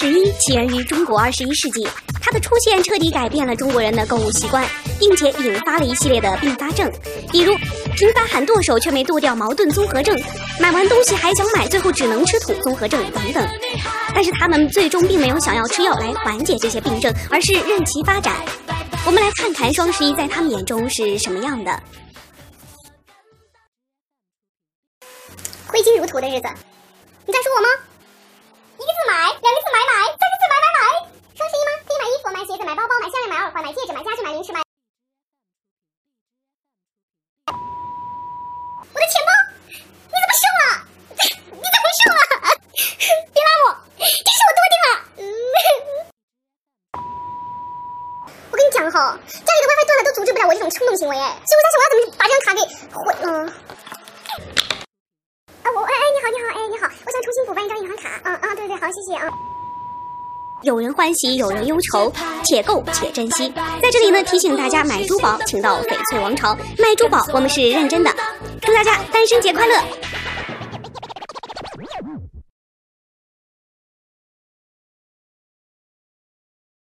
十一起源于中国二十一世纪，它的出现彻底改变了中国人的购物习惯，并且引发了一系列的并发症，比如频繁喊剁手却没剁掉矛盾综合症，买完东西还想买，最后只能吃土综合症等等。但是他们最终并没有想要吃药来缓解这些病症，而是任其发展。我们来看看双十一在他们眼中是什么样的。挥金如土的日子，你在说我吗？一个字买，两个字买买，三个字买买买。双十一吗？可以买衣服、买鞋子、买包包、买买、戒指、买家具、买零食、买。我的钱包，你怎么瘦了？你怎么瘦了？别拉我，这是我多定了。我跟你讲哈，家里的 WiFi 断了都阻止不了我这种冲动行为哎，所以我在想我要怎么把这张卡给毁了。啊，我哎哎，你好你好哎你好，我想重新补办一张银行卡。嗯嗯对对好谢谢啊。有人欢喜，有人忧愁，且购且珍惜。在这里呢，提醒大家买珠宝，请到翡翠王朝买珠宝，我们是认真的。祝大家单身节快乐！